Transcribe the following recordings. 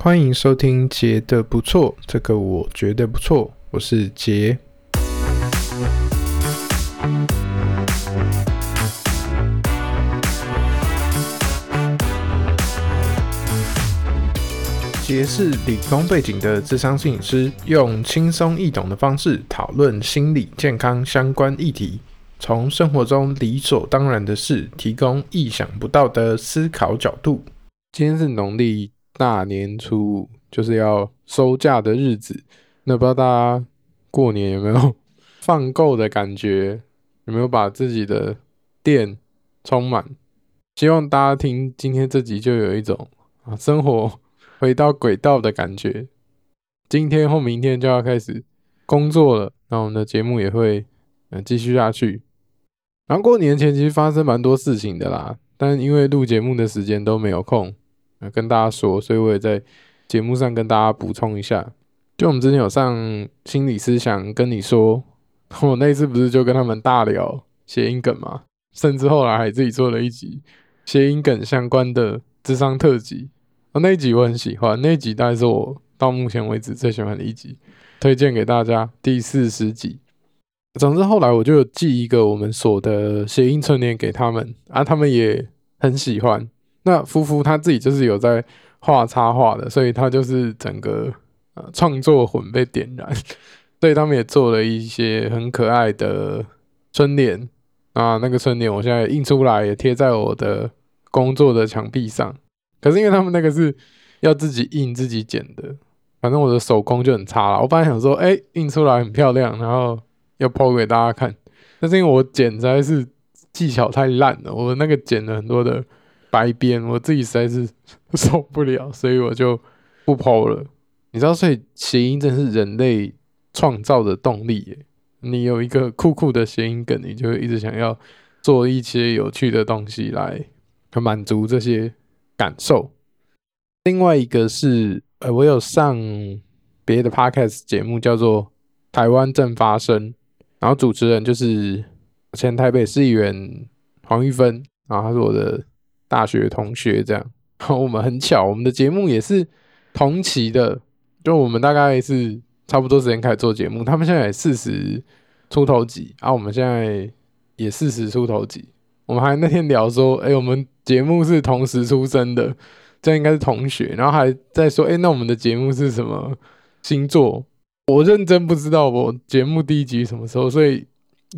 欢迎收听杰的不错，这个我觉得不错，我是杰。杰是理工背景的智商摄影师，用轻松易懂的方式讨论心理健康相关议题，从生活中理所当然的事，提供意想不到的思考角度。今天是农历。大年初五就是要收假的日子，那不知道大家过年有没有放够的感觉？有没有把自己的电充满？希望大家听今天这集就有一种啊生活回到轨道的感觉。今天或明天就要开始工作了，那我们的节目也会嗯继续下去。然后过年前其实发生蛮多事情的啦，但因为录节目的时间都没有空。跟大家说，所以我也在节目上跟大家补充一下。就我们之前有上心理师想跟你说，我那次不是就跟他们大聊谐音梗嘛，甚至后来还自己做了一集谐音梗相关的智商特辑。那一集我很喜欢，那一集大概是我到目前为止最喜欢的一集，推荐给大家。第四十集。总之后来我就寄一个我们所的谐音春联给他们，啊，他们也很喜欢。那夫妇他自己就是有在画插画的，所以他就是整个呃创作魂被点燃，所以他们也做了一些很可爱的春联啊。那个春联我现在印出来也贴在我的工作的墙壁上。可是因为他们那个是要自己印自己剪的，反正我的手工就很差了。我本来想说，哎、印出来很漂亮，然后要抛给大家看，但是因为我剪实在是技巧太烂了，我那个剪了很多的。白边，我自己实在是 受不了，所以我就不 po 了。你知道，所以谐音真是人类创造的动力耶。你有一个酷酷的谐音梗，你就一直想要做一些有趣的东西来满足这些感受。另外一个是，呃，我有上别的 podcast 节目，叫做《台湾正发生》，然后主持人就是前台北市议员黄玉芬，然后他是我的。大学同学这样，我们很巧，我们的节目也是同期的，就我们大概是差不多时间开始做节目。他们现在也四十出头几，啊，我们现在也四十出头几。我们还那天聊说，哎、我们节目是同时出生的，这应该是同学。然后还在说，哎、那我们的节目是什么星座？我认真不知道我节目第一集什么时候，所以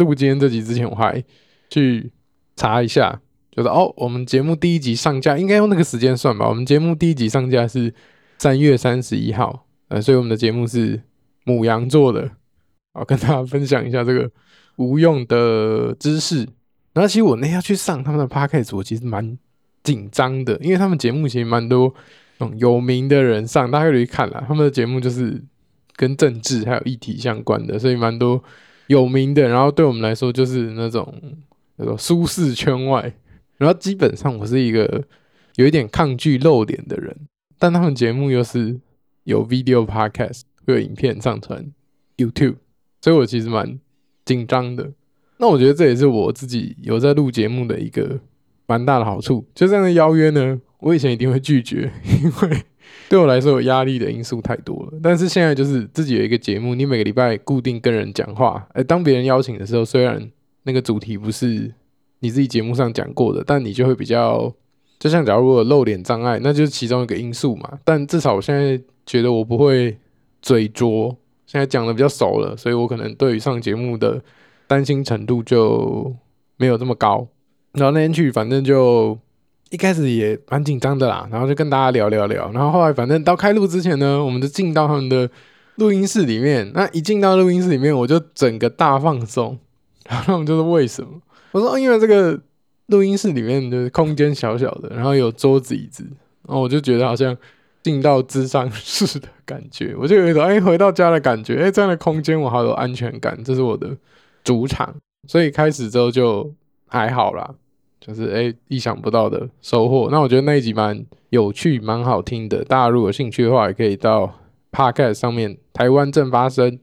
录今天这集之前，我还去查一下。就是哦，我们节目第一集上架应该用那个时间算吧。我们节目第一集上架是三月三十一号，呃，所以我们的节目是母羊座的。好，跟大家分享一下这个无用的知识。然后其实我那天去上他们的 podcast，我其实蛮紧张的，因为他们节目其实蛮多有名的人上，大家可以看啦。他们的节目就是跟政治还有议题相关的，所以蛮多有名的。然后对我们来说，就是那种那种舒适圈外。然后基本上我是一个有一点抗拒露脸的人，但他们节目又是有 video podcast，会有影片上传 YouTube，所以我其实蛮紧张的。那我觉得这也是我自己有在录节目的一个蛮大的好处。就这样的邀约呢，我以前一定会拒绝，因为对我来说有压力的因素太多了。但是现在就是自己有一个节目，你每个礼拜固定跟人讲话，哎，当别人邀请的时候，虽然那个主题不是。你自己节目上讲过的，但你就会比较，就像假如我有露脸障碍，那就是其中一个因素嘛。但至少我现在觉得我不会嘴拙，现在讲的比较熟了，所以我可能对于上节目的担心程度就没有这么高。然后那天去，反正就一开始也蛮紧张的啦，然后就跟大家聊聊聊，然后后来反正到开录之前呢，我们就进到他们的录音室里面。那一进到录音室里面，我就整个大放松，然后他们就是为什么？我说，因为这个录音室里面的空间小小的，然后有桌子椅子，然后我就觉得好像进到咨商室的感觉，我就有一种哎回到家的感觉，哎这样的空间我好有安全感，这是我的主场，所以开始之后就还好啦，就是哎意想不到的收获。那我觉得那一集蛮有趣，蛮好听的，大家如果有兴趣的话，也可以到 Podcast 上面台湾正发生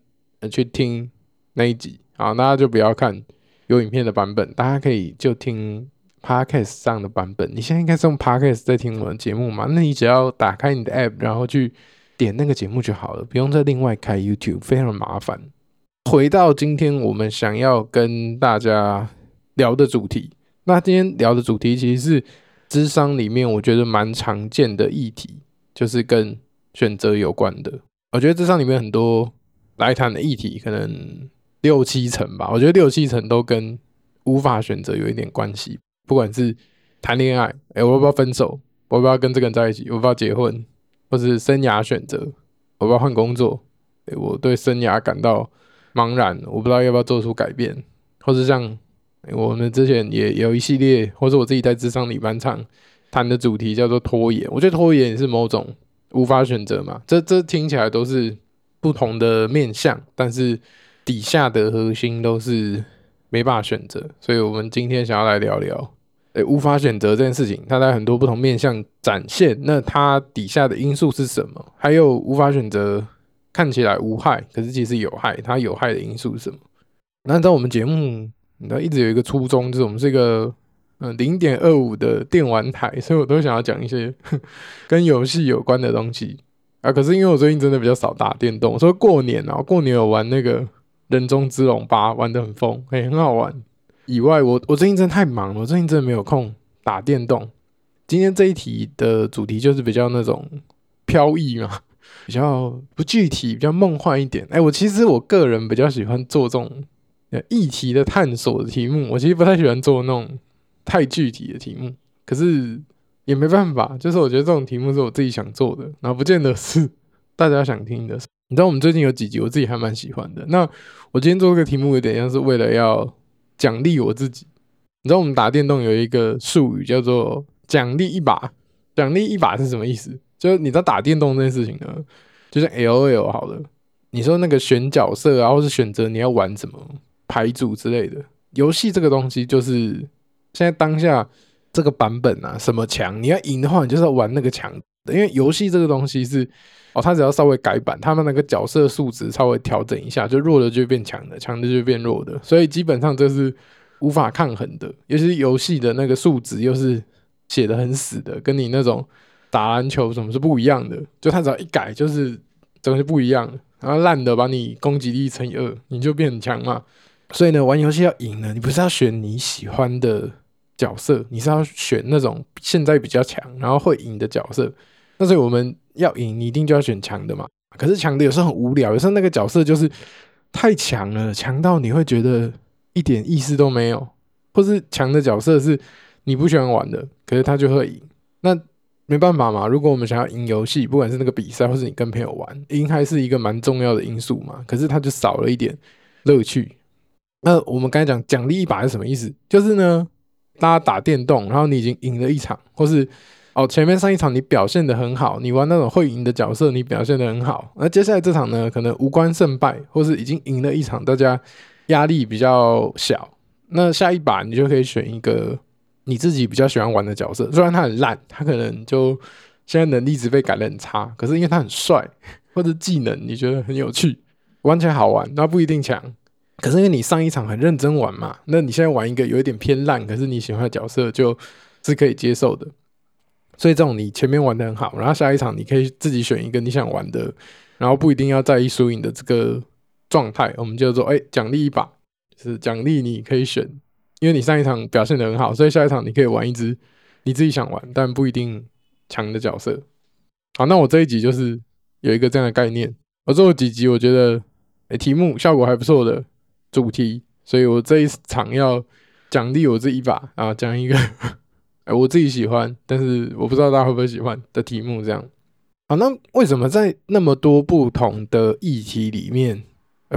去听那一集，好，大家就不要看。有影片的版本，大家可以就听 Podcast 上的版本。你现在应该是用 Podcast 在听我的节目嘛？那你只要打开你的 App，然后去点那个节目就好了，不用再另外开 YouTube，非常麻烦。回到今天我们想要跟大家聊的主题，那今天聊的主题其实是智商里面我觉得蛮常见的议题，就是跟选择有关的。我觉得智商里面很多来谈的议题，可能六七成吧。我觉得六七成都跟无法选择有一点关系。不管是谈恋爱，哎、我要不要分手？我要不要跟这个人在一起？我要不要结婚？或是生涯选择？我要不要换工作？哎、我对生涯感到茫然，我不知道要不要做出改变。或是像、我们之前也有一系列，或是我自己在智商里翻唱谈的主题叫做拖延。我觉得拖延也是某种无法选择嘛。这这听起来都是不同的面向，但是底下的核心都是没办法选择。所以我们今天想要来聊聊。诶，无法选择这件事情，它在很多不同面向展现。那它底下的因素是什么？还有无法选择看起来无害，可是其实有害。它有害的因素是什么？那在我们节目，你知道一直有一个初衷，就是我们是一个嗯零点二五的电玩台，所以我都想要讲一些 跟游戏有关的东西啊。可是因为我最近真的比较少打电动，所以过年啊，过年有玩那个人中之龙八，玩的很疯，诶，很好玩。以外，我我最近真的太忙了，我最近真的没有空打电动。今天这一题的主题就是比较那种飘逸嘛，比较不具体，比较梦幻一点。哎、我其实我个人比较喜欢做这种议题的探索的题目，我其实不太喜欢做那种太具体的题目。可是也没办法，就是我觉得这种题目是我自己想做的，然后不见得是大家想听的。你知道我们最近有几集我自己还蛮喜欢的。那我今天做这个题目有点像是为了要。奖励我自己，你知道我们打电动有一个术语叫做“奖励一把”。奖励一把是什么意思？就是你知道打电动这件事情呢，就是 LOL 好了。你说那个选角色啊，或是选择你要玩什么牌组之类的游戏，这个东西就是现在当下这个版本啊，什么强你要赢的话，你就是要玩那个强因为游戏这个东西是。哦，他只要稍微改版，他们那个角色数值稍微调整一下，就弱的就变强的，强的就变弱的，所以基本上这是无法抗衡的。尤其是游戏的那个数值又是写的很死的，跟你那种打篮球什么是不一样的。就他只要一改，就是东西不一样，然后烂的把你攻击力乘以二，你就变很强嘛。所以呢，玩游戏要赢呢，你不是要选你喜欢的角色，你是要选那种现在比较强，然后会赢的角色。那所以我们。要赢，你一定就要选强的嘛。可是强的有时候很无聊，有时候那个角色就是太强了，强到你会觉得一点意思都没有，或是强的角色是你不喜欢玩的，可是他就会赢。那没办法嘛。如果我们想要赢游戏，不管是那个比赛，或是你跟朋友玩，赢还是一个蛮重要的因素嘛。可是它就少了一点乐趣。那我们刚才讲奖励一把是什么意思？就是呢，大家打电动，然后你已经赢了一场，或是。哦，前面上一场你表现的很好，你玩那种会赢的角色，你表现的很好。那接下来这场呢，可能无关胜败，或是已经赢了一场，大家压力比较小。那下一把你就可以选一个你自己比较喜欢玩的角色，虽然他很烂，他可能就现在能力值被改的很差，可是因为他很帅，或者技能你觉得很有趣，玩起来好玩，那不一定强。可是因为你上一场很认真玩嘛，那你现在玩一个有一点偏烂，可是你喜欢的角色就是可以接受的。所以这种你前面玩的很好，然后下一场你可以自己选一个你想玩的，然后不一定要在意输赢的这个状态，我们就说哎，奖励一把，就是奖励你可以选，因为你上一场表现的很好，所以下一场你可以玩一只你自己想玩但不一定强的角色。好，那我这一集就是有一个这样的概念，我做了几集我觉得哎题目效果还不错的主题，所以我这一场要奖励我这一把啊，讲一个。哎，我自己喜欢，但是我不知道大家会不会喜欢的题目这样。好，那为什么在那么多不同的议题里面，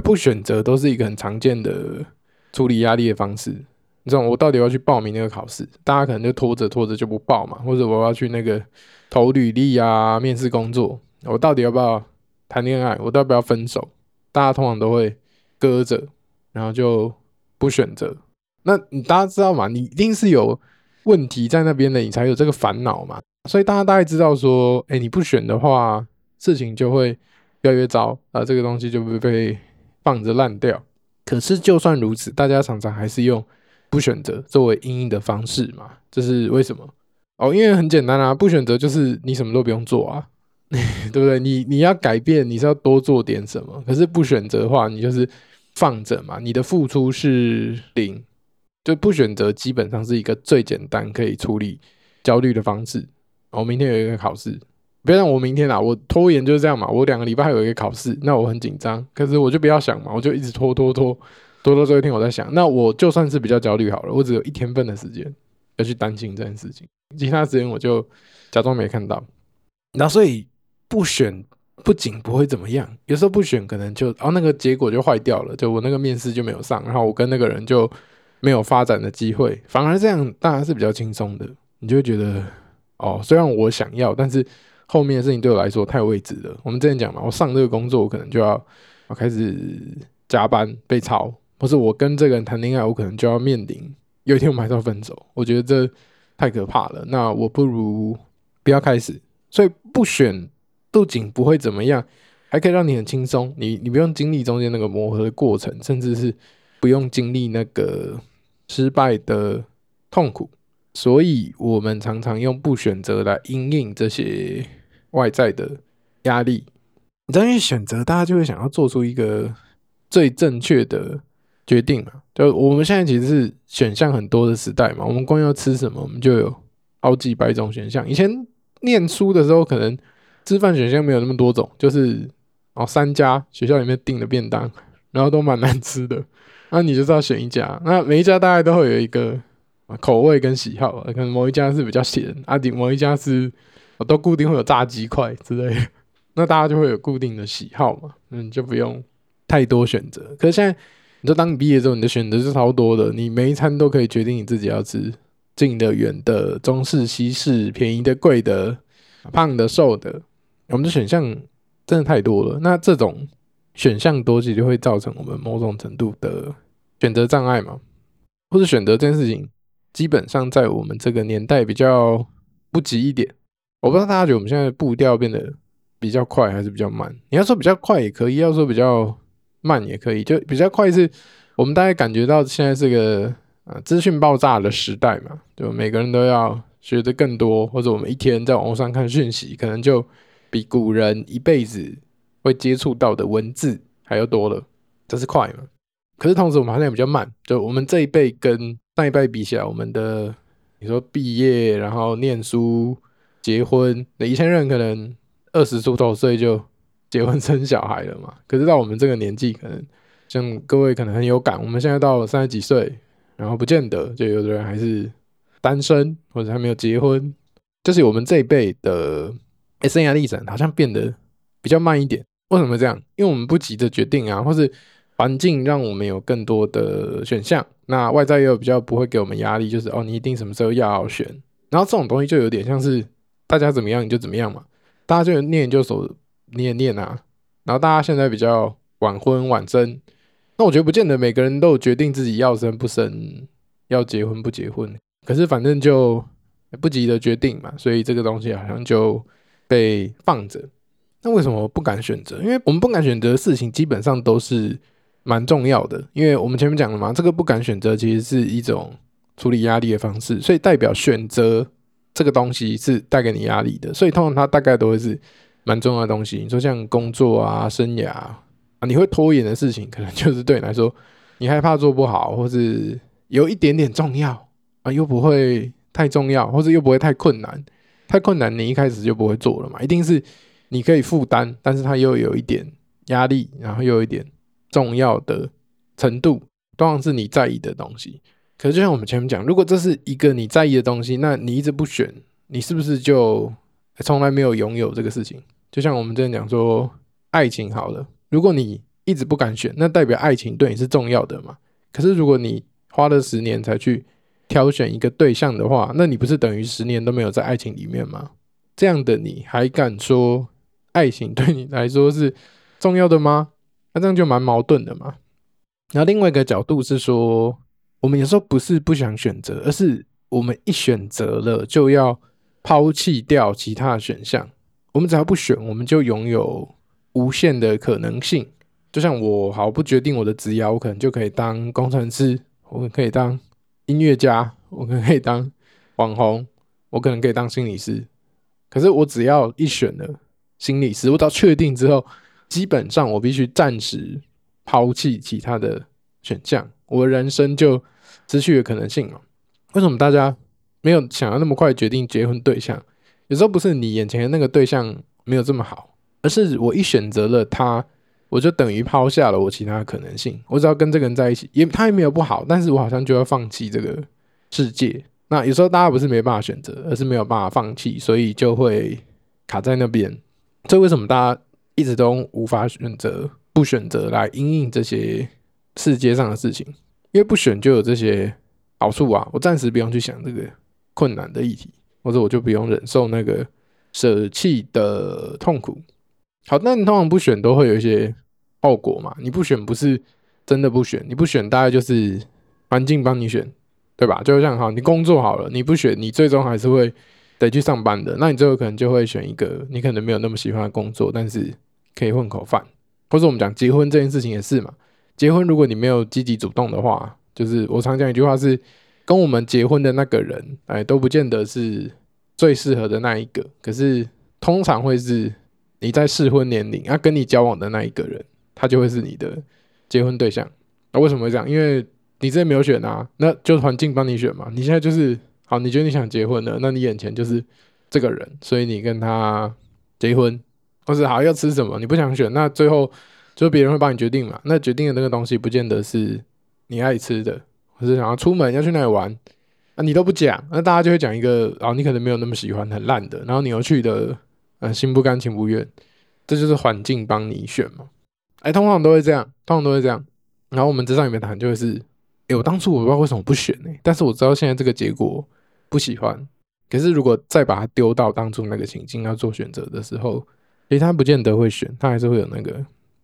不选择都是一个很常见的处理压力的方式？你知道，我到底要去报名那个考试，大家可能就拖着拖着就不报嘛，或者我要去那个投履历啊、面试工作，我到底要不要谈恋爱？我到底要不要分手？大家通常都会搁着，然后就不选择。那你大家知道吗？你一定是有。问题在那边的，你才有这个烦恼嘛。所以大家大概知道说，哎，你不选的话，事情就会越来越糟啊，这个东西就会被放着烂掉。可是就算如此，大家常常还是用不选择作为因应的方式嘛？这是为什么？哦，因为很简单啊，不选择就是你什么都不用做啊，对不对？你你要改变，你是要多做点什么。可是不选择的话，你就是放着嘛，你的付出是零，就不选择基本上是一个最简单可以处理焦虑的方式。我明天有一个考试，别让我明天啊，我拖延就是这样嘛。我两个礼拜有一个考试，那我很紧张，可是我就不要想嘛，我就一直拖拖拖。多多最后一天，我在想，那我就算是比较焦虑好了，我只有一天份的时间要去担心这件事情，其他时间我就假装没看到。然后所以不选不仅不会怎么样，有时候不选可能就哦那个结果就坏掉了，就我那个面试就没有上，然后我跟那个人就没有发展的机会，反而这样当然是比较轻松的，你就会觉得哦虽然我想要，但是后面的事情对我来说太未知了。我们之前讲嘛，我上这个工作我可能就要我开始加班被炒。或是我跟这个人谈恋爱，我可能就要面临有一天我们还是要分手。我觉得这太可怕了。那我不如不要开始。所以不选不仅不会怎么样，还可以让你很轻松。你你不用经历中间那个磨合的过程，甚至是不用经历那个失败的痛苦。所以我们常常用不选择来因应这些外在的压力。你知道，因为选择，大家就会想要做出一个最正确的。决定嘛，就我们现在其实是选项很多的时代嘛。我们光要吃什么，我们就有好几百种选项。以前念书的时候，可能吃饭选项没有那么多种，就是哦三家学校里面订的便当，然后都蛮难吃的。那你就是要选一家，那每一家大概都会有一个口味跟喜好，可能某一家是比较咸，啊，某一家是都固定会有炸鸡块之类，那大家就会有固定的喜好嘛，嗯，就不用太多选择。可是现在。你说，当你毕业之后，你的选择是超多的，你每一餐都可以决定你自己要吃近的、远的、中式、西式、便宜的、贵的、胖的、瘦的，我们的选项真的太多了。那这种选项多，其实就会造成我们某种程度的选择障碍嘛，或者选择这件事情，基本上在我们这个年代比较不急一点。我不知道大家觉得我们现在步调变得比较快还是比较慢？你要说比较快也可以，要说比较。慢也可以，就比较快。是我们大概感觉到现在是个啊资讯爆炸的时代嘛，就每个人都要学得更多，或者我们一天在网络上看讯息，可能就比古人一辈子会接触到的文字还要多了。这是快嘛？可是同时我们好像也比较慢，就我们这一辈跟上一辈比起来，我们的你说毕业，然后念书、结婚，那以前人可能二十出头岁就。结婚生小孩了嘛？可是到我们这个年纪，可能像各位可能很有感。我们现在到了三十几岁，然后不见得就有的人还是单身或者还没有结婚，就是我们这一辈的生涯历程好像变得比较慢一点。为什么这样？因为我们不急着决定啊，或是环境让我们有更多的选项。那外在又比较不会给我们压力，就是哦，你一定什么时候要选。然后这种东西就有点像是大家怎么样你就怎么样嘛，大家就念研究所。念念啊，然后大家现在比较晚婚晚生，那我觉得不见得每个人都有决定自己要生不生，要结婚不结婚。可是反正就不急着决定嘛，所以这个东西好像就被放着。那为什么不敢选择？因为我们不敢选择的事情基本上都是蛮重要的，因为我们前面讲了嘛，这个不敢选择其实是一种处理压力的方式，所以代表选择这个东西是带给你压力的，所以通常它大概都会是。蛮重要的东西，你说像工作啊、生涯啊，你会拖延的事情，可能就是 对你来说，你害怕做不好，或是有一点点重要啊，又不会太重要，或是又不会太困难。太困难，你一开始就不会做了嘛。一定是你可以负担，但是它又有一点压力，然后又有一点重要的程度，当然是你在意的东西。可是就像我们前面讲，如果这是一个你在意的东西，那你一直不选，你是不是就？从来没有拥有这个事情，就像我们之前讲说，爱情好了，如果你一直不敢选，那代表爱情对你是重要的嘛？可是如果你花了十年才去挑选一个对象的话，那你不是等于十年都没有在爱情里面吗？这样的你还敢说爱情 对你来说是重要的吗？那这样就蛮矛盾的嘛。然后另外一个角度是说，我们有时候不是不想选择，而是我们一选择了就要。抛弃掉其他的选项，我们只要不选，我们就拥有无限的可能性。就像我好不决定我的职业，我可能就可以当工程师，我可以当音乐家，我可能可以当网红，我可能可以当心理师。可是我只要一选了心理师，我到确定之后，基本上我必须暂时抛弃其他的选项，我人生就失去了可能性了。为什么大家没有想要那么快决定结婚对象？有时候不是你眼前的那个对象没有这么好，而是我一选择了他，我就等于抛下了我其他的可能性。我只要跟这个人在一起，也他也没有不好，但是我好像就要放弃这个世界。那有时候大家不是没办法选择，而是没有办法放弃，所以就会卡在那边。这为什么大家一直都无法选择，不选择来应应这些世界上的事情？因为不选就有这些好处啊！我暂时不用去想这个困难的议题。或者我就不用忍受那个舍弃的痛苦。好，那你通常不选都会有一些后果嘛？你不选不是真的不选，你不选大概就是环境帮你选，对吧？就像好，你工作好了，你不选，你最终还是会得去上班的。那你最后可能就会选一个你可能没有那么喜欢的工作，但是可以混口饭。或者我们讲结婚这件事情也是嘛？结婚如果你没有积极主动的话，就是我常讲一句话是。跟我们结婚的那个人，哎，都不见得是最适合的那一个。可是通常会是你在适婚年龄，啊，跟你交往的那一个人，他就会是你的结婚对象。那为什么会这样？因为你之前没有选啊，那就环境帮你选嘛。你现在就是好，你觉得你想结婚了，那你眼前就是这个人，所以你跟他结婚，或是好要吃什么，你不想选，那最后就别人会帮你决定嘛。那决定的那个东西，不见得是你爱吃的。或是想要出门要去哪里玩，那、啊、你都不讲，那大家就会讲一个哦，你可能没有那么喜欢，很烂的，然后你又去的，呃，心不甘情不愿，这就是环境帮你选嘛。哎，通常都会这样，通常都会这样。然后我们职场里面谈就会是，哎，我当初我不知道为什么不选呢、但是我知道现在这个结果不喜欢。可是如果再把它丢到当初那个情境要做选择的时候，其实他不见得会选，他还是会有那个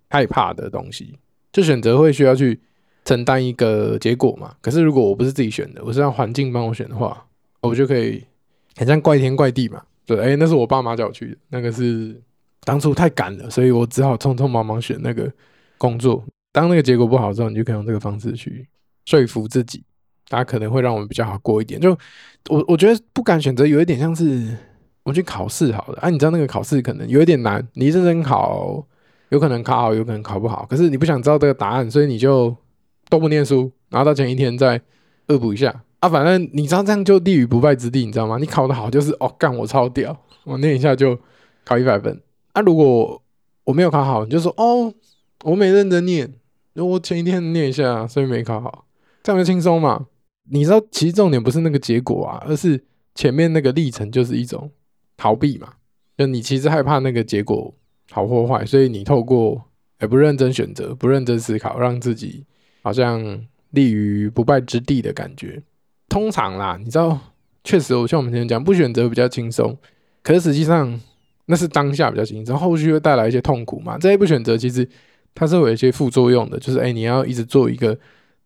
害怕的东西，就选择会需要去。承担一个结果嘛，可是如果我不是自己选的，我是让环境帮我选的话，我就可以很像怪天怪地嘛。对，哎，那是我爸妈叫我去的，那个是当初太赶了，所以我只好匆匆忙忙选那个工作。当那个结果不好之后，你就可以用这个方式去说服自己，大家可能会让我们比较好过一点。就我我觉得不敢选择，有一点像是我去考试好了，啊，你知道那个考试可能有一点难，你认真考，有可能考好，有可能考不好，可是你不想知道这个答案，所以你就。都不念书，然后到前一天再恶补一下啊！反正你知道这样就立于不败之地，你知道吗？你考得好就是哦，干我超屌，我念一下就考一百分啊！如果我没有考好，你就说哦，我没认真念，我前一天念一下，所以没考好，这样就轻松嘛？你知道，其实重点不是那个结果啊，而是前面那个历程就是一种逃避嘛。就你其实害怕那个结果好或坏，所以你透过也不认真选择、不认真思考，让自己。好像立于不败之地的感觉。通常啦，你知道，确实，我像我们之前讲，不选择比较轻松，可是实际上那是当下比较轻松，后续会带来一些痛苦嘛。这一不选择，其实它是有一些副作用的，就是哎、你要一直做一个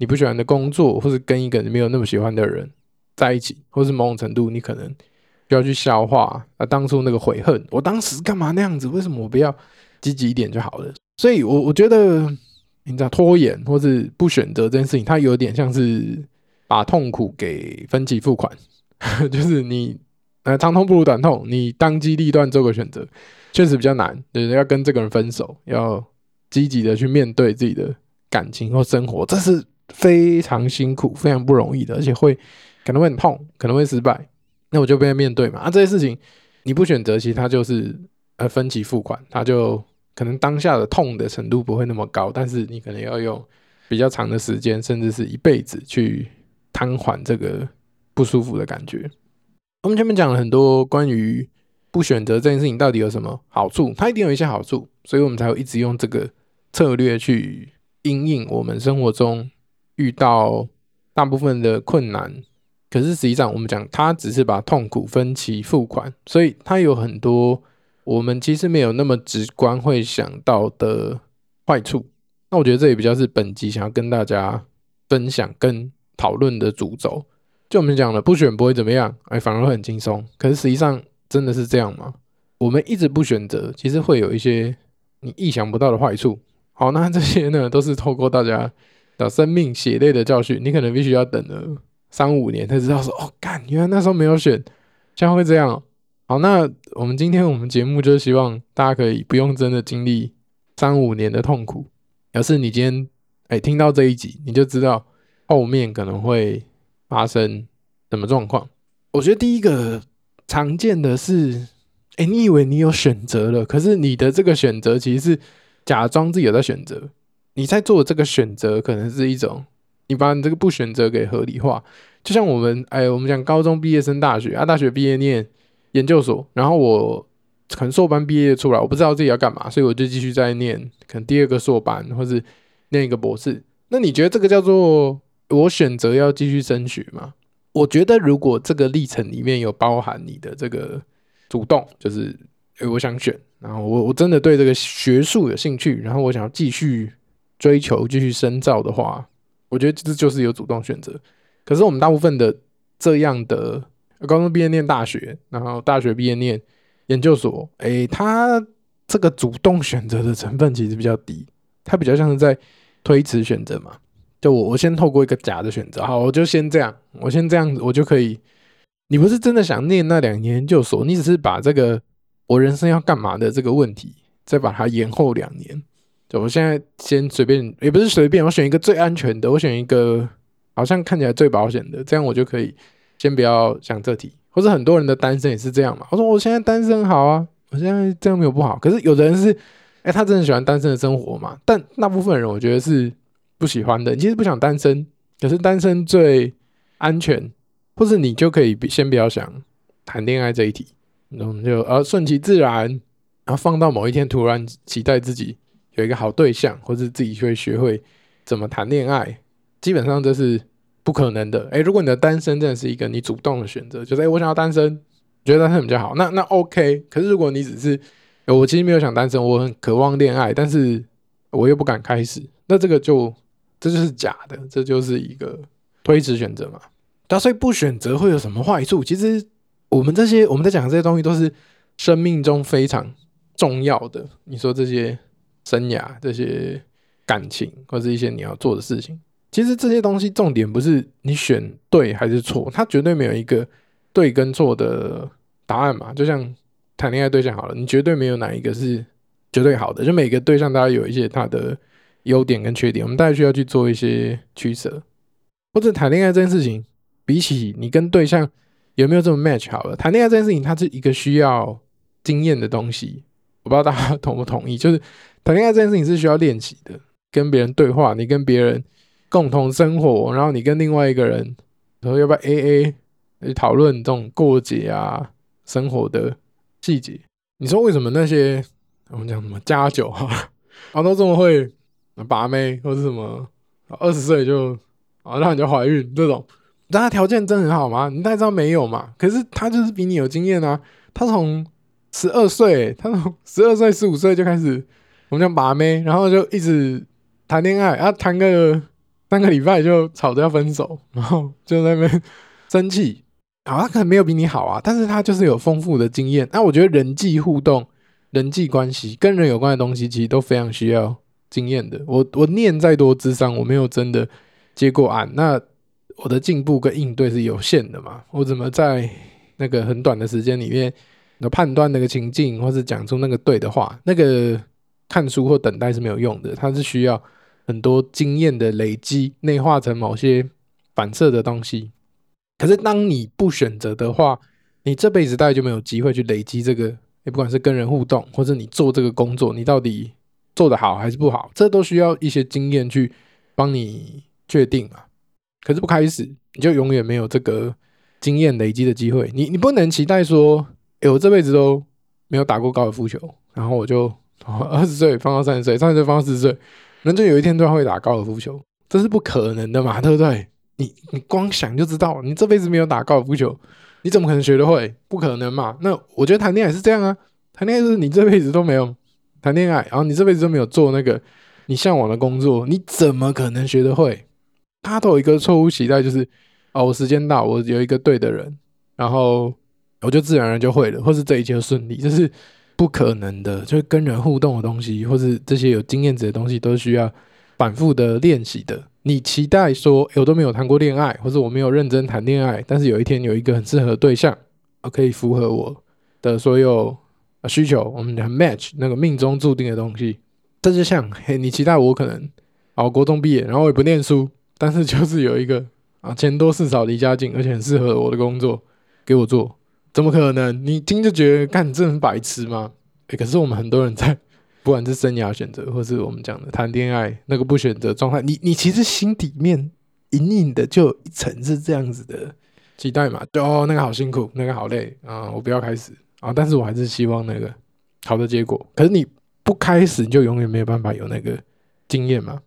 你不喜欢的工作，或是跟一个你没有那么喜欢的人在一起，或是某种程度你可能需要去消化啊当初那个悔恨，我当时干嘛那样子？为什么我不要积极一点就好了？所以我我觉得。你知道拖延或是不选择这件事情，它有点像是把痛苦给分期付款，就是你呃长痛不如短痛，你当机立断做个选择，确实比较难。就是要跟这个人分手，要积极的去面对自己的感情或生活，这是非常辛苦、非常不容易的，而且会可能会很痛，可能会失败。那我就不要面对嘛。啊，这些事情你不选择，其实它就是呃分期付款，它就。可能当下的痛的程度不会那么高，但是你可能要用比较长的时间，甚至是一辈子去瘫痪这个不舒服的感觉。我们前面讲了很多关于不选择这件事情到底有什么好处，它一定有一些好处，所以我们才会一直用这个策略去因应我们生活中遇到大部分的困难。可是实际上，我们讲它只是把痛苦分期付款，所以它有很多。我们其实没有那么直观会想到的坏处，那我觉得这也比较是本集想要跟大家分享跟讨论的主轴。就我们讲了，不选不会怎么样，哎，反而会很轻松。可是实际上真的是这样吗？我们一直不选择，其实会有一些你意想不到的坏处。好，那这些呢，都是透过大家的生命血泪的教训，你可能必须要等了三五年才知道说，哦，干，原来那时候没有选，现在会这样。好，那我们今天我们节目就希望大家可以不用真的经历三五年的痛苦，要是你今天哎听到这一集，你就知道后面可能会发生什么状况。我觉得第一个常见的是，哎，你以为你有选择了，可是你的这个选择其实是假装自己有在选择，你在做这个选择可能是一种。你把你这个不选择给合理化，就像我们哎，我们讲高中毕业升大学啊，大学毕业念研究所，然后我可能硕班毕业出来，我不知道自己要干嘛，所以我就继续在念可能第二个硕班，或是念一个博士。那你觉得这个叫做我选择要继续升学吗？我觉得如果这个历程里面有包含你的这个主动，就是哎，我想选，然后我我真的对这个学术有兴趣，然后我想要继续追求、继续深造的话。我觉得这就是有主动选择，可是我们大部分的这样的高中毕业念大学，然后大学毕业念研究所，诶，他这个主动选择的成分其实比较低，他比较像是在推迟选择嘛。就我我先透过一个假的选择，好，我就先这样，我先这样子，我就可以。你不是真的想念那两年研究所，你只是把这个我人生要干嘛的这个问题，再把它延后两年。我现在先随便，也不是随便，我选一个最安全的，我选一个好像看起来最保险的，这样我就可以先不要想这题。或者很多人的单身也是这样嘛。我说我现在单身好啊，我现在这样没有不好。可是有的人是，哎，他真的喜欢单身的生活嘛？但大部分人我觉得是不喜欢的。你其实不想单身，可是单身最安全，或是你就可以先不要想谈恋爱这一题，那我们就呃顺其自然，然后放到某一天突然期待自己。有一个好对象，或是自己会学会怎么谈恋爱，基本上这是不可能的。诶，如果你的单身真的是一个你主动的选择，就是诶，我想要单身，觉得单身比较好，那那 OK。可是如果你只是，我其实没有想单身，我很渴望恋爱，但是我又不敢开始，那这个就这就是假的，这就是一个推迟选择嘛。那所以不选择会有什么坏处？其实我们这些我们在讲这些东西都是生命中非常重要的。你说这些。生涯这些感情，或是一些你要做的事情，其实这些东西重点不是你选对还是错，它绝对没有一个对跟错的答案嘛。就像谈恋爱对象好了，你绝对没有哪一个是绝对好的，就每个对象大家有一些他的优点跟缺点，我们大家需要去做一些取舍。或者谈恋爱这件事情，比起你跟对象有没有这么 match 好了，谈恋爱这件事情它是一个需要经验的东西，我不知道大家同不同意，就是。谈恋爱这件事情是需要练习的，跟别人对话，你跟别人共同生活，然后你跟另外一个人，然后要不要 AA 去讨论这种过节啊生活的细节？你说为什么那些我们讲什么加酒哈，然 后都这么会把妹，或是什么二十岁就啊让人家怀孕这种，但他条件真很好吗？你大家知道没有嘛？可是他就是比你有经验啊，他从十二岁，他从十二岁十五岁就开始。我们叫把妹，然后就一直谈恋爱，啊，谈个三个礼拜就吵着要分手，然后就在那边生气。好，他可能没有比你好啊，但是他就是有丰富的经验。那、我觉得人际互动、人际关系跟人有关的东西，其实都非常需要经验的。我我念再多智商，我没有真的接过案，那我的进步跟应对是有限的嘛？我怎么在那个很短的时间里面，能判断那个情境，或是讲出那个对的话，那个。看书或等待是没有用的，它是需要很多经验的累积，内化成某些反射的东西。可是当你不选择的话，你这辈子大概就没有机会去累积这个。也不管是跟人互动，或者你做这个工作，你到底做得好还是不好，这都需要一些经验去帮你确定嘛。可是不开始，你就永远没有这个经验累积的机会。你你不能期待说，哎，我这辈子都没有打过高尔夫球，然后我就。二十岁放到三十岁，三十岁放到四十岁，人就有一天突然会打高尔夫球，这是不可能的嘛，对不对？你你光想就知道，你这辈子没有打高尔夫球，你怎么可能学得会？不可能嘛。那我觉得谈恋爱是这样啊，谈恋爱就是你这辈子都没有谈恋爱，然后你这辈子都没有做那个你向往的工作，你怎么可能学得会？他都有一个错误期待，就是哦，我时间到，我有一个对的人，然后我就自然而然就会了，或是这一切顺利，就是。不可能的，就是跟人互动的东西，或是这些有经验值的东西，都需要反复的练习的。你期待说，欸，我都没有谈过恋爱，或者我没有认真谈恋爱，但是有一天有一个很适合对象，啊可以符合我的所有啊需求，我们很 match 那个命中注定的东西。这就像，嘿，你期待我可能，啊，国中毕业，然后我也不念书，但是就是有一个啊，钱多事少离家近，而且很适合我的工作给我做，怎么可能？你听就觉得，干，你这很白痴吗？欸，可是我们很多人在。不管是生涯选择，或是我们讲的谈恋爱那个不选择状态，你你其实心底面隐隐的就有一层是这样子的期待嘛，就哦那个好辛苦，那个好累啊，我不要开始啊，但是我还是希望那个好的结果。可是你不开始，你就永远没有办法有那个经验嘛。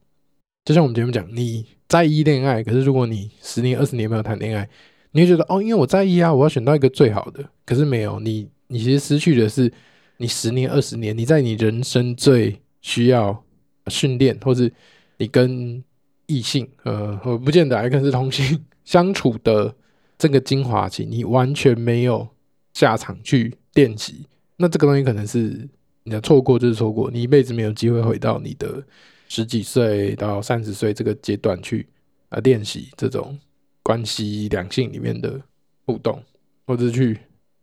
就像我们节目讲，你在意恋爱，可是如果你十年、二十年没有谈恋爱，你会觉得哦，因为我在意啊，我要选到一个最好的。可是没有，你你其实失去的是。你十年、二十年，你在你人生最需要训练，或是你跟异性，呃，我不见得还可能是同性 相处的这个精华期，你完全没有下场去练习。那这个东西可能是你的错过，就是错过，你一辈子没有机会回到你的十几岁到三十岁这个阶段去啊练习这种关系两性里面的互动，或者去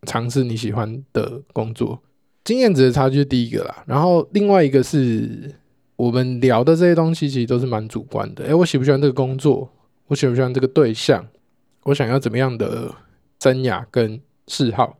尝试你喜欢的工作。经验值的差距是第一个啦，然后另外一个是我们聊的这些东西，其实都是蛮主观的。诶，我喜不喜欢这个工作？我喜不喜欢这个对象？我想要怎么样的生涯跟嗜好？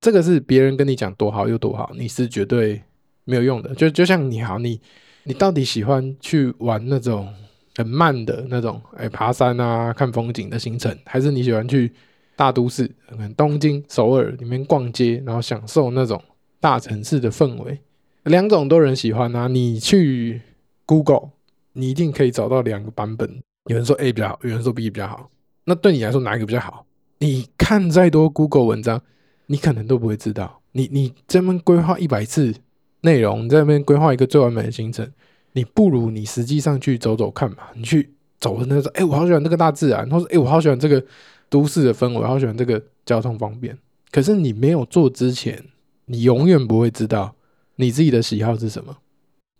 这个是别人跟你讲多好又多好，你是绝对没有用的。就就像你好，你你到底喜欢去玩那种很慢的那种，诶，爬山啊、看风景的行程，还是你喜欢去大都市，东京、首尔里面逛街，然后享受那种？大城市的氛围，两种都人喜欢啊。你去 Google，你一定可以找到两个版本。有人说 A 比较好，有人说 B 比较好。那对你来说哪一个比较好？你看再多 Google 文章，你可能都不会知道。你你这边规划一百次内容，你在那边规划一个最完美的行程，你不如你实际上去走走看嘛。你去走的那种，哎，我好喜欢这个大自然，或者哎，我好喜欢这个都市的氛围，我好喜欢这个交通方便。可是你没有做之前。你永远不会知道你自己的喜好是什么，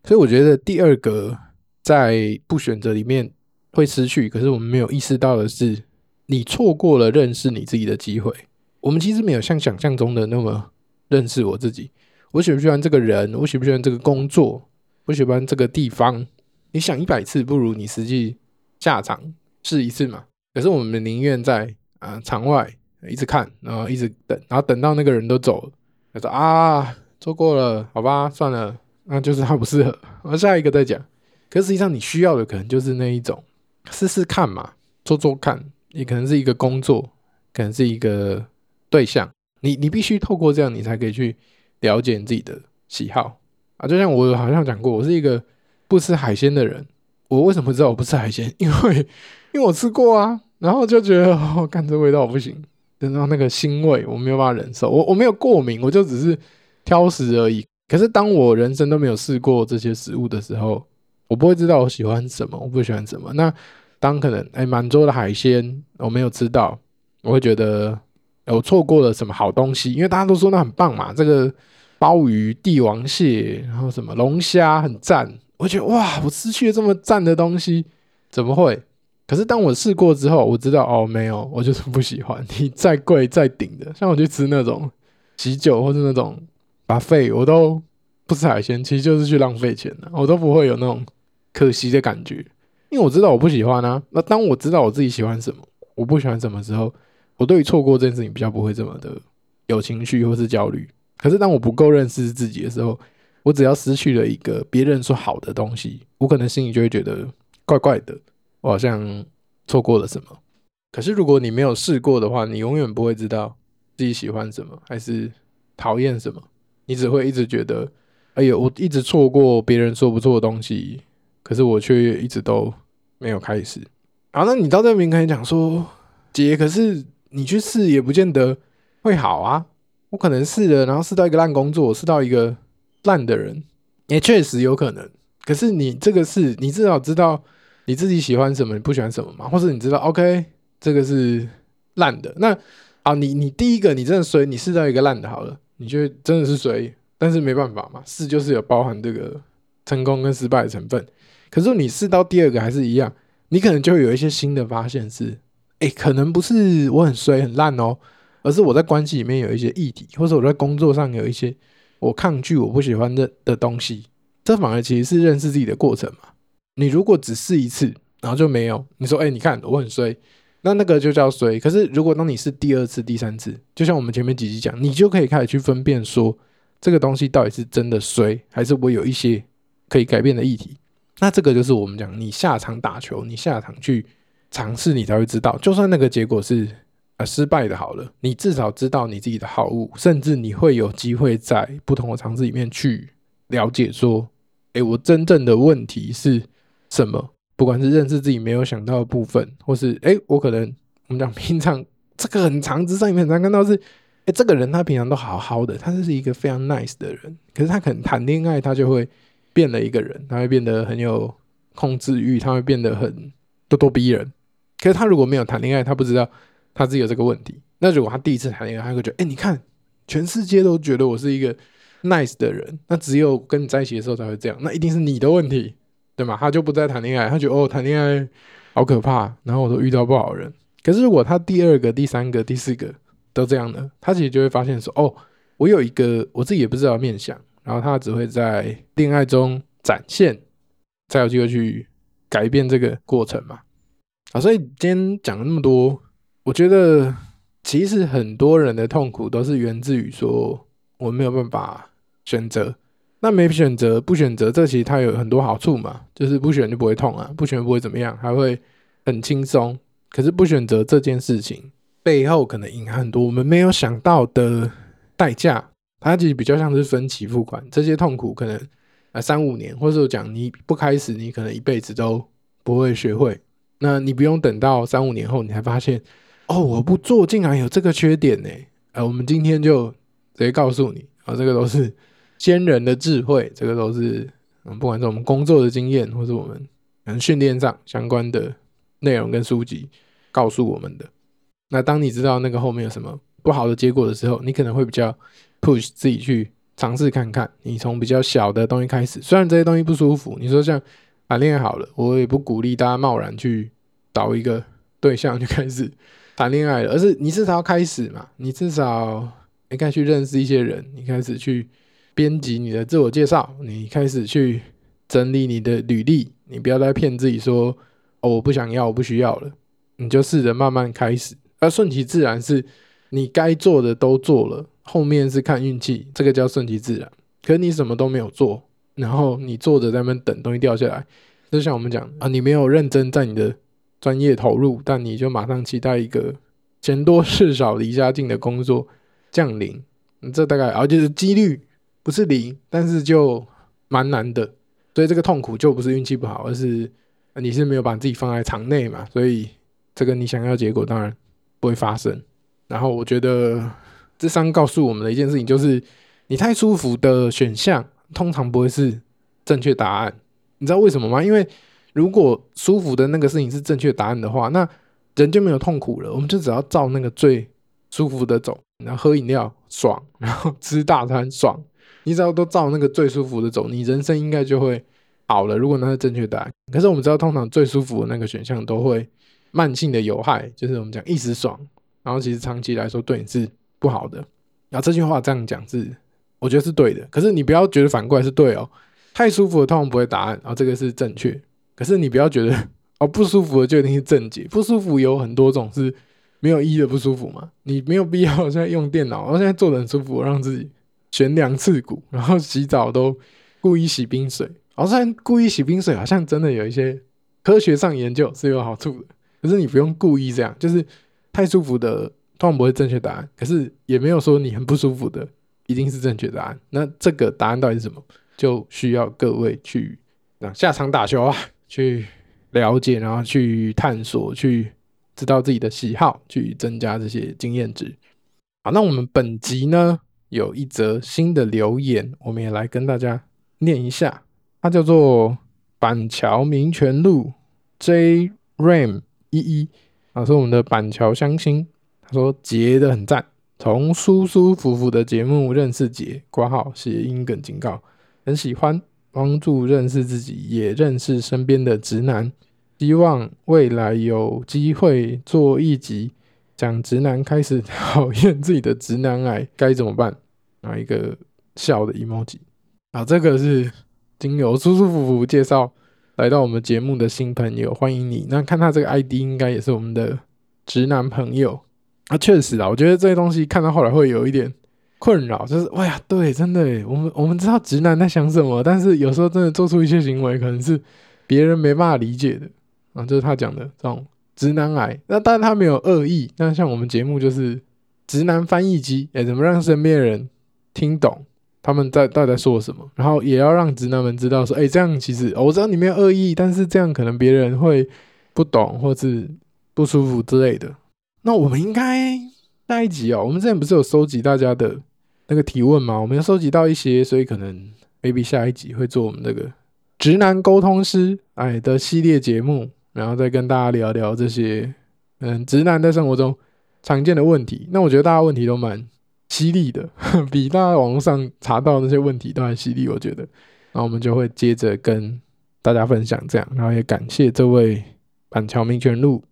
所以我觉得第二个在不选择里面会失去，可是我们没有意识到的是，你错过了认识你自己的机会。我们其实没有像想象中的那么认识我自己。我喜不喜欢这个人？我喜不喜欢这个工作？我喜欢这个地方？你想一百次，不如你实际下场试一次嘛。可是我们宁愿在啊场外一直看，然后一直等，然后等到那个人都走了。他说啊，错过了，好吧，算了，那就是他不适合，我下一个再讲。可实际上你需要的可能就是那一种，试试看嘛，做做看，也可能是一个工作，可能是一个对象。你你必须透过这样，你才可以去了解你自己的喜好啊。就像我好像讲过，我是一个不吃海鲜的人。我为什么知道我不吃海鲜？因为因为我吃过啊，然后就觉得 哦，干这味道我不行。等到那个腥味，我没有办法忍受。我我没有过敏，我就只是挑食而已。可是当我人生都没有试过这些食物的时候，我不会知道我喜欢什么，我不喜欢什么。那当可能哎，满桌的海鲜我没有吃到，我会觉得我错过了什么好东西。因为大家都说那很棒嘛，这个鲍鱼、帝王蟹，然后什么龙虾很赞，我觉得哇，我失去了这么赞的东西，怎么会？可是当我试过之后，我知道哦，没有，我就是不喜欢。你再贵再顶的，像我去吃那种喜酒或者那种 buffet，我都不吃海鲜，其实就是去浪费钱的，我都不会有那种可惜的感觉，因为我知道我不喜欢啊。那当我知道我自己喜欢什么，我不喜欢什么时候，我对于错过这件事情比较不会这么的有情绪或是焦虑。可是当我不够认识自己的时候，我只要失去了一个别人说好的东西，我可能心里就会觉得怪怪的。我好像错过了什么，可是如果你没有试过的话，你永远不会知道自己喜欢什么还是讨厌什么。你只会一直觉得，哎呦，我一直错过别人说不错的东西，可是我却一直都没有开始。好，那你到这边可以讲说，姐，可是你去试也不见得会好啊。我可能试了，然后试到一个烂工作，试到一个烂的人，也确实有可能。可是你这个是你至少知道。你自己喜欢什么，你不喜欢什么嘛？或者你知道，OK，这个是烂的。那啊，你你第一个你真的衰，你试到一个烂的好了，你就真的是衰，但是没办法嘛，试就是有包含这个成功跟失败的成分。可是你试到第二个还是一样，你可能就会有一些新的发现是，哎、可能不是我很衰很烂哦，而是我在关系里面有一些议题，或者我在工作上有一些我抗拒、我不喜欢的的东西。这反而其实是认识自己的过程嘛。你如果只试一次，然后就没有，你说，哎、你看我很衰，那那个就叫衰。可是如果当你是第二次、第三次，就像我们前面几集讲，你就可以开始去分辨说，这个东西到底是真的衰，还是我有一些可以改变的议题。那这个就是我们讲，你下场打球，你下场去尝试，你才会知道。就算那个结果是啊失败的，好了，你至少知道你自己的好恶，甚至你会有机会在不同的尝试里面去了解说，哎，我真正的问题是什么？不管是认识自己没有想到的部分，或是哎，我可能我们讲平常这个很常之上，你很常看到是，哎，这个人他平常都好好的，他就是一个非常 nice 的人，可是他可能谈恋爱，他就会。变了一个人，他会变得很有控制欲，他会变得很咄咄逼人。可是他如果没有谈恋爱，他不知道他自己有这个问题。那如果他第一次谈恋爱，他会觉得，哎、你看，全世界都觉得我是一个 nice 的人，那只有跟你在一起的时候才会这样，那一定是你的问题，对吗？他就不再谈恋爱，他觉得哦，谈恋爱好可怕，然后我都遇到不好的人。可是如果他第二个、第三个、第四个都这样的，他其实就会发现说，哦，我有一个我自己也不知道的面相。然后他只会在恋爱中展现，才有机会去改变这个过程嘛。啊，所以今天讲了那么多，我觉得其实很多人的痛苦都是源自于说我没有办法选择。那没选择，不选择，这其实它有很多好处嘛，就是不选就不会痛啊，不选不会怎么样，还会很轻松。可是不选择这件事情背后可能隐含很多我们没有想到的代价。它其实比较像是分期付款，这些痛苦可能啊三五年，或者说讲你不开始，你可能一辈子都不会学会。那你不用等到三五年后，你才发现哦，我不做竟然有这个缺点呢。呃，我们今天就直接告诉你啊，这个都是先人的智慧，这个都是嗯，不管是我们工作的经验，或是我们可能训练上相关的内容跟书籍告诉我们的。那当你知道那个后面有什么不好的结果的时候，你可能会比较。push 自己去尝试看看，你从比较小的东西开始，虽然这些东西不舒服。你说像谈恋好了，我也不鼓励大家贸然去找一个对象就开始谈恋爱了，而是你至少要开始嘛，你至少你该去认识一些人，你开始去编辑你的自我介绍，你开始去整理你的履历，你不要再骗自己说哦，我不想要，我不需要了，你就试着慢慢开始，而顺其自然是你该做的都做了。后面是看运气，这个叫顺其自然。可是你什么都没有做，然后你坐着在那边等东西掉下来，就像我们讲啊，你没有认真在你的专业投入，但你就马上期待一个钱多事少离家近的工作降临，这大概而且是几率不是零，但是就蛮难的。所以这个痛苦就不是运气不好，而是你是没有把自己放在场内嘛，所以这个你想要结果当然不会发生。然后我觉得。咨商告诉我们的一件事情就是，你太舒服的选项通常不会是正确答案。你知道为什么吗？因为如果舒服的那个事情是正确答案的话，那人就没有痛苦了。我们就只要照那个最舒服的走，然后喝饮料爽，然后吃大餐爽。你只要都照那个最舒服的走，你人生应该就会好了。如果那是正确答案，可是我们知道，通常最舒服的那个选项都会慢性的有害，就是我们讲一时爽，然后其实长期来说对你是。不好的，然后这句话这样讲是，我觉得是对的。可是你不要觉得反过来是对哦，太舒服的通常不会答案，然后这个是正确。可是你不要觉得 哦，不舒服的就一定是正解，不舒服有很多种是没有意义的不舒服嘛。你没有必要现在用电脑，我现在坐得很舒服，我让自己悬梁刺股，然后洗澡都故意洗冰水。好像故意洗冰水好像真的有一些科学上研究是有好处的，可是你不用故意这样，就是太舒服的。通常不会正确答案，可是也没有说你很不舒服的一定是正确答案。那这个答案到底是什么？就需要各位去下场打球啊，去了解，然后去探索，去知道自己的喜好，去增加这些经验值。好，那我们本集呢有一则新的留言，我们也来跟大家念一下。它叫做板桥民权路 J Ram 一一啊，是我们的板桥乡亲。他说杰的很赞，从舒舒服服的节目认识杰，括号谐音梗警告，很喜欢帮助认识自己，也认识身边的直男。希望未来有机会做一集，讲直男开始讨厌自己的直男癌该怎么办？拿一个笑的 emoji。啊，这个是经由舒舒服服介绍来到我们节目的新朋友，欢迎你。那看他这个 ID，应该也是我们的直男朋友。啊，确实啊，我觉得这些东西看到后来会有一点困扰，就是，哎呀，对，真的，我们我们知道直男在想什么，但是有时候真的做出一些行为，可能是别人没办法理解的啊，就是他讲的这种直男癌。那当然他没有恶意，那像我们节目就是直男翻译机，哎，怎么让身边人听懂他们在到底在说什么，然后也要让直男们知道说，哎，这样其实我知道你没有恶意，但是这样可能别人会不懂或是不舒服之类的。那我们应该下一集哦，我们之前不是有收集大家的。那个提问嘛，我们要收集到一些，所以可能 maybe 下一集会做我们这个直男沟通师哎的系列节目，然后再跟大家聊聊这些嗯直男在生活中常见的问题。那我觉得大家问题都蛮犀利的，比大家网络上查到那些问题都还犀利。我觉得，那我们就会接着跟大家分享这样，然后也感谢这位板桥民权路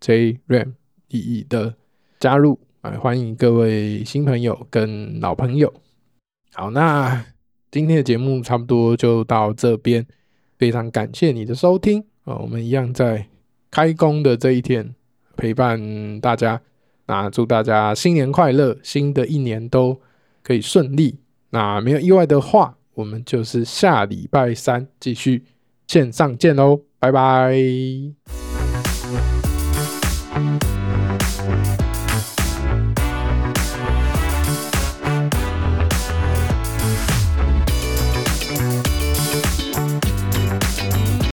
J Ram 一一的加入。欢迎各位新朋友跟老朋友。好，那今天的节目差不多就到这边，非常感谢你的收听啊！我们一样在开工的这一天陪伴大家。那祝大家新年快乐，新的一年都可以顺利。那没有意外的话，我们就是下礼拜三继续线上见喽，拜拜。